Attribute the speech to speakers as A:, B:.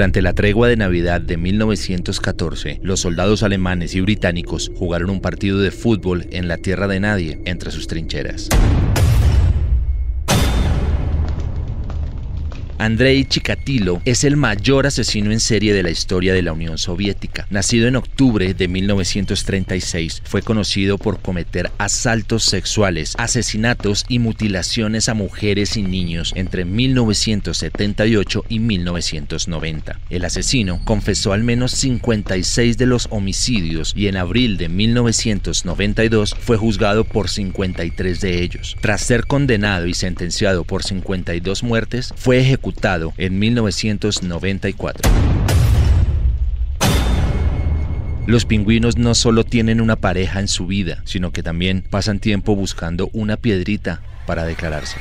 A: Durante la tregua de Navidad de 1914, los soldados alemanes y británicos jugaron un partido de fútbol en la tierra de nadie entre sus trincheras. Andrei Chikatilo es el mayor asesino en serie de la historia de la Unión Soviética. Nacido en octubre de 1936, fue conocido por cometer asaltos sexuales, asesinatos y mutilaciones a mujeres y niños entre 1978 y 1990. El asesino confesó al menos 56 de los homicidios y en abril de 1992 fue juzgado por 53 de ellos. Tras ser condenado y sentenciado por 52 muertes, fue ejecutado en 1994. Los pingüinos no solo tienen una pareja en su vida, sino que también pasan tiempo buscando una piedrita para declararse.